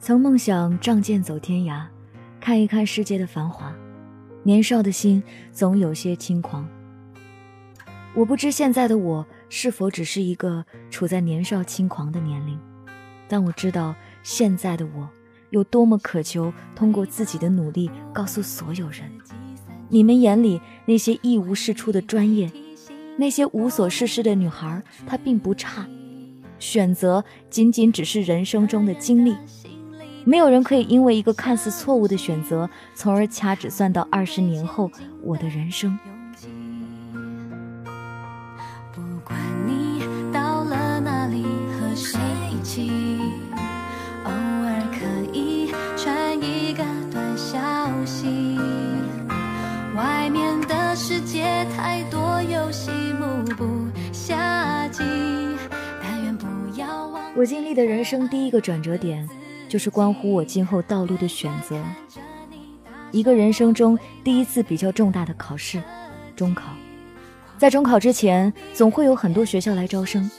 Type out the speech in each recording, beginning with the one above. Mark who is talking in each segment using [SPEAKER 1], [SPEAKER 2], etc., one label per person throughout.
[SPEAKER 1] 曾梦想仗剑走天涯，看一看世界的繁华。年少的心总有些轻狂。我不知现在的我是否只是一个处在年少轻狂的年龄，但我知道现在的我有多么渴求通过自己的努力告诉所有人：你们眼里那些一无是处的专业，那些无所事事的女孩，她并不差。选择仅仅只是人生中的经历。没有人可以因为一个看似错误的选择，从而掐指算到二十年后我的人生。
[SPEAKER 2] 不管你到了哪里和谁一起，偶尔可以传一个短消息。外面的世界太多游戏，目不暇接。但愿不要忘。
[SPEAKER 1] 我经历的人生第一个转折点。就是关乎我今后道路的选择，一个人生中第一次比较重大的考试——中考。在中考之前，总会有很多学校来招生，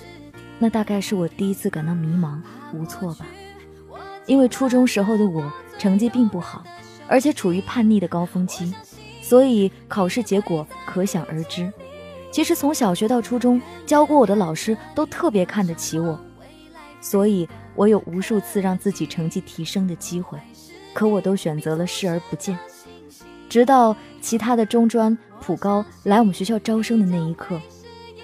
[SPEAKER 1] 那大概是我第一次感到迷茫无措吧。因为初中时候的我成绩并不好，而且处于叛逆的高峰期，所以考试结果可想而知。其实从小学到初中，教过我的老师都特别看得起我，所以。我有无数次让自己成绩提升的机会，可我都选择了视而不见。直到其他的中专、普高来我们学校招生的那一刻，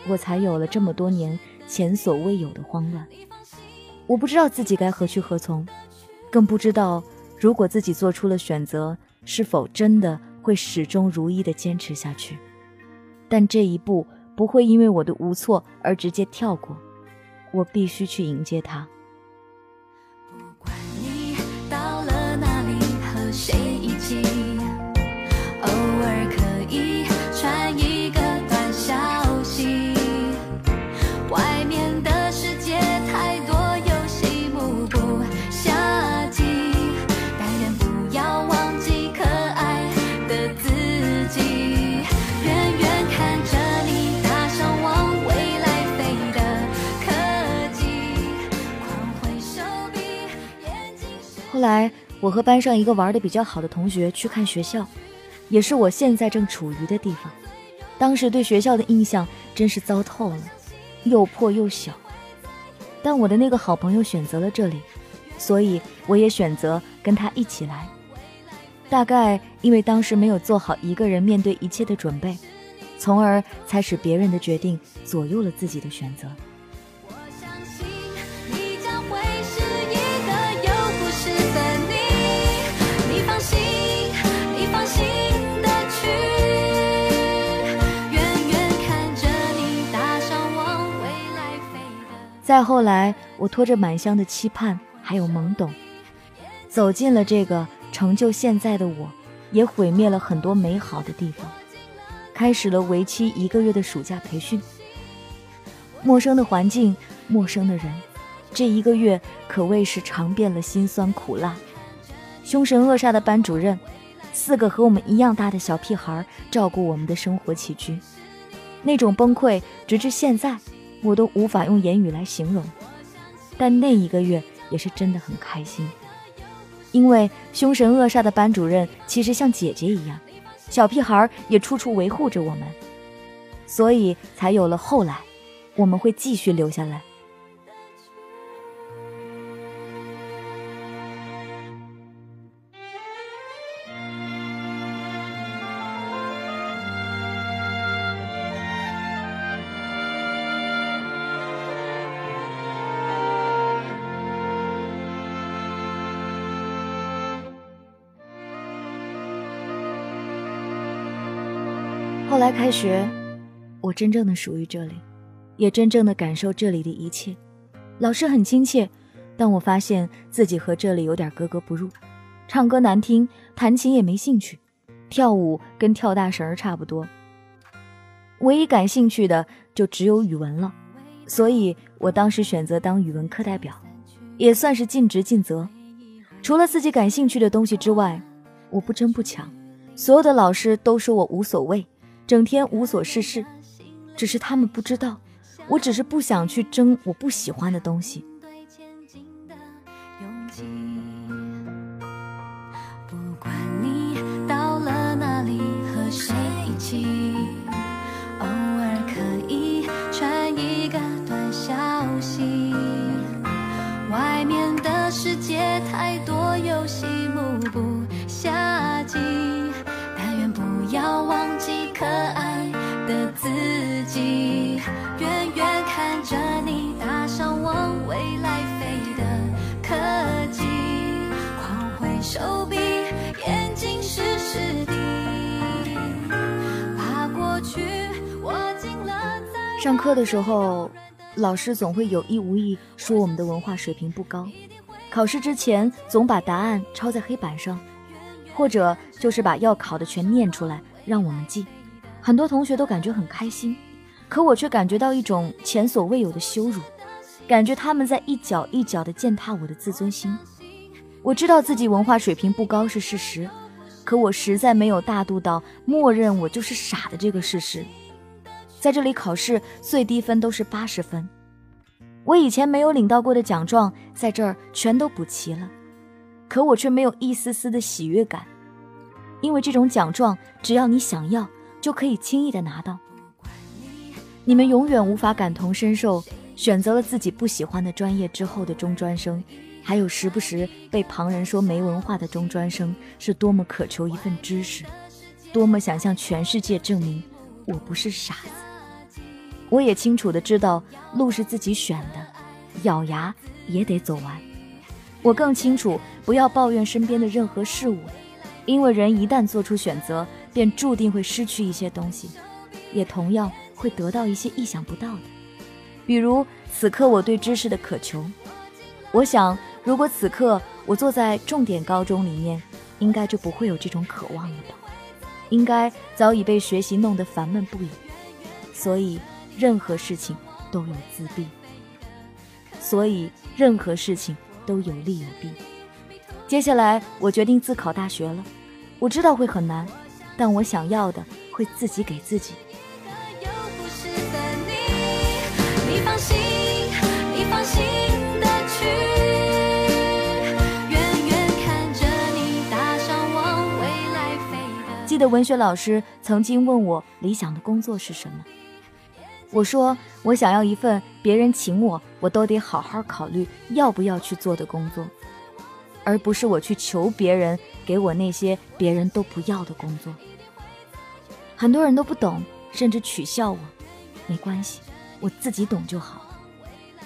[SPEAKER 1] 我才有了这么多年前所未有的慌乱。我不知道自己该何去何从，更不知道如果自己做出了选择，是否真的会始终如一的坚持下去。但这一步不会因为我的无措而直接跳过，我必须去迎接他。来，我和班上一个玩的比较好的同学去看学校，也是我现在正处于的地方。当时对学校的印象真是糟透了，又破又小。但我的那个好朋友选择了这里，所以我也选择跟他一起来。大概因为当时没有做好一个人面对一切的准备，从而才使别人的决定左右了自己的选择。再后来，我拖着满箱的期盼，还有懵懂，走进了这个成就现在的我，也毁灭了很多美好的地方。开始了为期一个月的暑假培训，陌生的环境，陌生的人，这一个月可谓是尝遍了辛酸苦辣。凶神恶煞的班主任，四个和我们一样大的小屁孩照顾我们的生活起居，那种崩溃，直至现在。我都无法用言语来形容，但那一个月也是真的很开心，因为凶神恶煞的班主任其实像姐姐一样，小屁孩也处处维护着我们，所以才有了后来，我们会继续留下来。后来开学，我真正的属于这里，也真正的感受这里的一切。老师很亲切，但我发现自己和这里有点格格不入。唱歌难听，弹琴也没兴趣，跳舞跟跳大绳差不多。唯一感兴趣的就只有语文了，所以我当时选择当语文课代表，也算是尽职尽责。除了自己感兴趣的东西之外，我不争不抢，所有的老师都说我无所谓。整天无所事事，只是他们不知道，我只是不想去争我不喜欢的东西。
[SPEAKER 2] 上
[SPEAKER 1] 课的时候，老师总会有意无意说我们的文化水平不高，考试之前总把答案抄在黑板上，或者就是把要考的全念出来让我们记。很多同学都感觉很开心，可我却感觉到一种前所未有的羞辱，感觉他们在一脚一脚地践踏我的自尊心。我知道自己文化水平不高是事实，可我实在没有大度到默认我就是傻的这个事实。在这里考试最低分都是八十分，我以前没有领到过的奖状，在这儿全都补齐了，可我却没有一丝丝的喜悦感，因为这种奖状只要你想要，就可以轻易的拿到。你们永远无法感同身受，选择了自己不喜欢的专业之后的中专生，还有时不时被旁人说没文化的中专生，是多么渴求一份知识，多么想向全世界证明我不是傻子。我也清楚的知道，路是自己选的，咬牙也得走完。我更清楚，不要抱怨身边的任何事物，因为人一旦做出选择，便注定会失去一些东西，也同样会得到一些意想不到的。比如此刻我对知识的渴求，我想，如果此刻我坐在重点高中里面，应该就不会有这种渴望了吧？应该早已被学习弄得烦闷不已。所以。任何事情都有自弊，所以任何事情都有利有弊。接下来我决定自考大学了，我知道会很难，但我想要的会自己给自己。记得文学老师曾经问我理想的工作是什么。我说，我想要一份别人请我，我都得好好考虑要不要去做的工作，而不是我去求别人给我那些别人都不要的工作。很多人都不懂，甚至取笑我，没关系，我自己懂就好。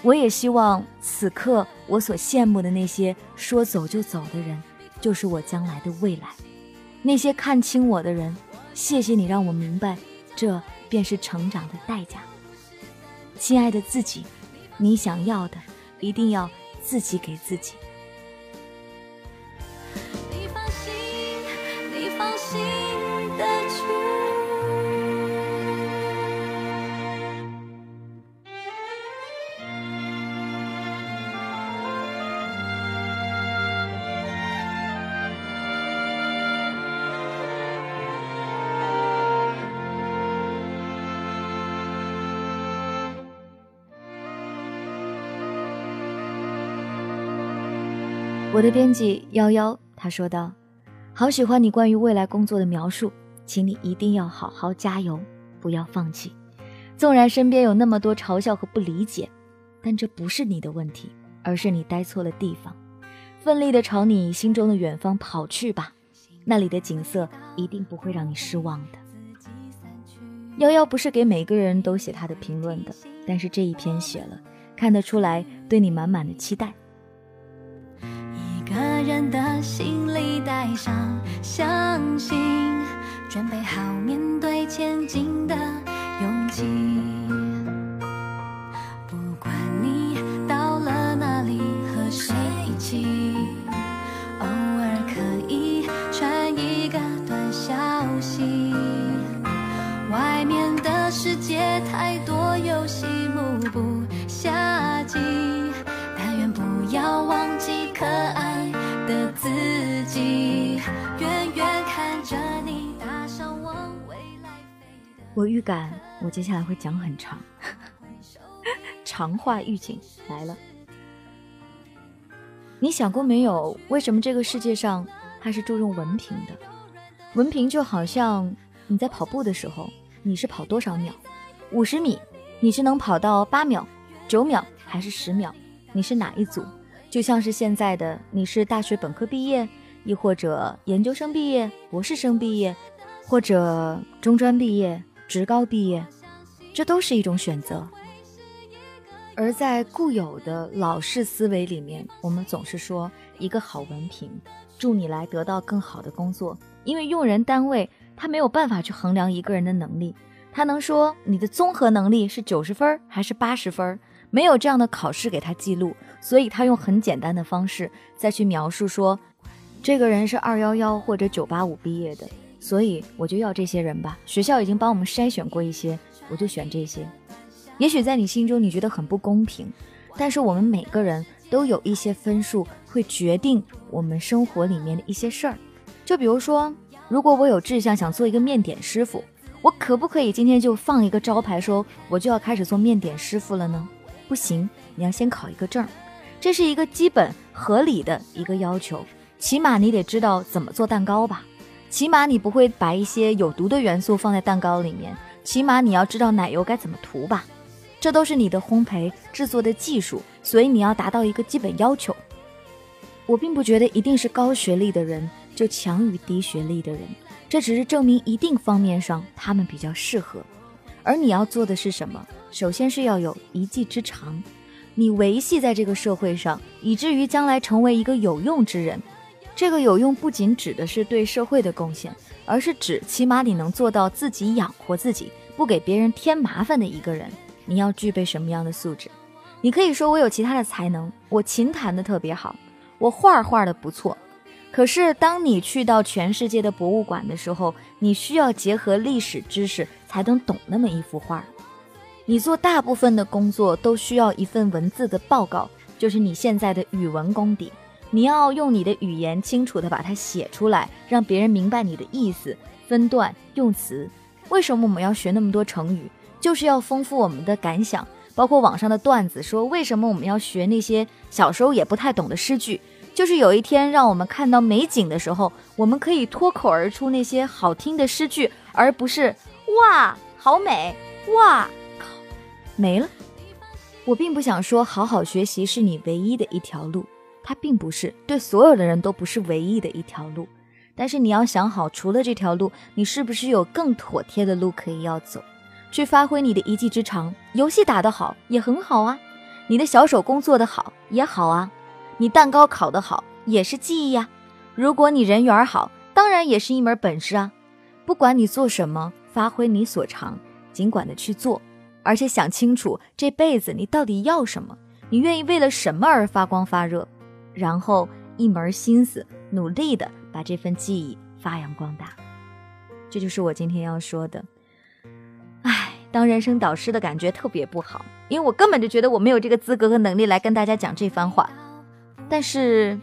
[SPEAKER 1] 我也希望此刻我所羡慕的那些说走就走的人，就是我将来的未来。那些看清我的人，谢谢你让我明白，这便是成长的代价。亲爱的自己，你想要的一定要自己给自己。我的编辑幺幺他说道：“好喜欢你关于未来工作的描述，请你一定要好好加油，不要放弃。纵然身边有那么多嘲笑和不理解，但这不是你的问题，而是你待错了地方。奋力的朝你心中的远方跑去吧，那里的景色一定不会让你失望的。”幺幺不是给每个人都写他的评论的，但是这一篇写了，看得出来对你满满的期待。
[SPEAKER 2] 个人的行李带上相信，准备好面对前进的勇气。
[SPEAKER 1] 我预感我接下来会讲很长，长话预警来了。你想过没有，为什么这个世界上它是注重文凭的？文凭就好像你在跑步的时候，你是跑多少秒？五十米，你是能跑到八秒、九秒还是十秒？你是哪一组？就像是现在的，你是大学本科毕业，亦或者研究生毕业、博士生毕业，或者中专毕业、职高毕业，这都是一种选择。而在固有的老式思维里面，我们总是说一个好文凭，助你来得到更好的工作，因为用人单位他没有办法去衡量一个人的能力，他能说你的综合能力是九十分还是八十分。没有这样的考试给他记录，所以他用很简单的方式再去描述说，这个人是二幺幺或者九八五毕业的，所以我就要这些人吧。学校已经帮我们筛选过一些，我就选这些。也许在你心中你觉得很不公平，但是我们每个人都有一些分数会决定我们生活里面的一些事儿。就比如说，如果我有志向想做一个面点师傅，我可不可以今天就放一个招牌说我就要开始做面点师傅了呢？不行，你要先考一个证，这是一个基本合理的一个要求。起码你得知道怎么做蛋糕吧，起码你不会把一些有毒的元素放在蛋糕里面，起码你要知道奶油该怎么涂吧。这都是你的烘焙制作的技术，所以你要达到一个基本要求。我并不觉得一定是高学历的人就强于低学历的人，这只是证明一定方面上他们比较适合。而你要做的是什么？首先是要有一技之长，你维系在这个社会上，以至于将来成为一个有用之人。这个有用不仅指的是对社会的贡献，而是指起码你能做到自己养活自己，不给别人添麻烦的一个人。你要具备什么样的素质？你可以说我有其他的才能，我琴弹的特别好，我画画的不错。可是当你去到全世界的博物馆的时候，你需要结合历史知识才能懂那么一幅画。你做大部分的工作都需要一份文字的报告，就是你现在的语文功底。你要用你的语言清楚的把它写出来，让别人明白你的意思、分段、用词。为什么我们要学那么多成语？就是要丰富我们的感想。包括网上的段子说，为什么我们要学那些小时候也不太懂的诗句？就是有一天让我们看到美景的时候，我们可以脱口而出那些好听的诗句，而不是哇，好美，哇。没了，我并不想说好好学习是你唯一的一条路，它并不是对所有的人都不是唯一的一条路。但是你要想好，除了这条路，你是不是有更妥帖的路可以要走，去发挥你的一技之长？游戏打得好也很好啊，你的小手工做得好也好啊，你蛋糕烤得好也是技艺呀。如果你人缘好，当然也是一门本事啊。不管你做什么，发挥你所长，尽管的去做。而且想清楚这辈子你到底要什么，你愿意为了什么而发光发热，然后一门心思努力的把这份技艺发扬光大。这就是我今天要说的。唉，当人生导师的感觉特别不好，因为我根本就觉得我没有这个资格和能力来跟大家讲这番话。但是，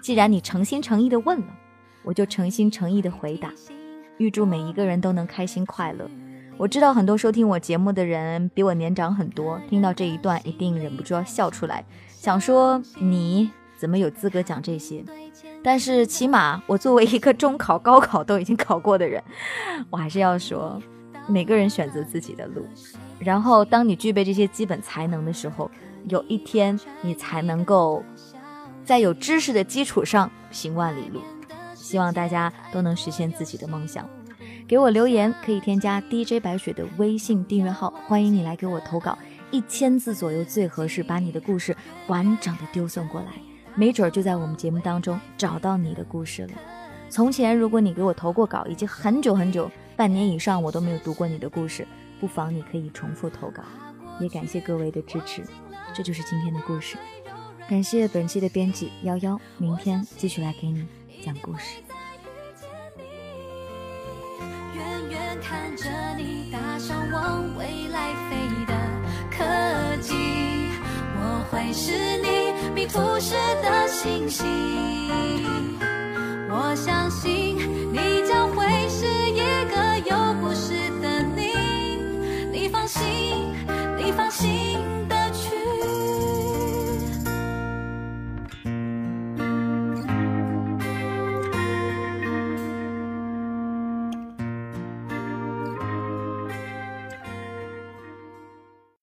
[SPEAKER 1] 既然你诚心诚意的问了，我就诚心诚意的回答。预祝每一个人都能开心快乐。我知道很多收听我节目的人比我年长很多，听到这一段一定忍不住要笑出来，想说你怎么有资格讲这些？但是起码我作为一个中考、高考都已经考过的人，我还是要说，每个人选择自己的路，然后当你具备这些基本才能的时候，有一天你才能够在有知识的基础上行万里路。希望大家都能实现自己的梦想。给我留言可以添加 DJ 白雪的微信订阅号，欢迎你来给我投稿，一千字左右最合适，把你的故事完整的丢送过来，没准就在我们节目当中找到你的故事了。从前如果你给我投过稿，已经很久很久，半年以上我都没有读过你的故事，不妨你可以重复投稿。也感谢各位的支持，这就是今天的故事。感谢本期的编辑幺幺，明天继续来给你讲故事。
[SPEAKER 2] 看着你搭上往未来飞的，我会是故事的星星。我相信。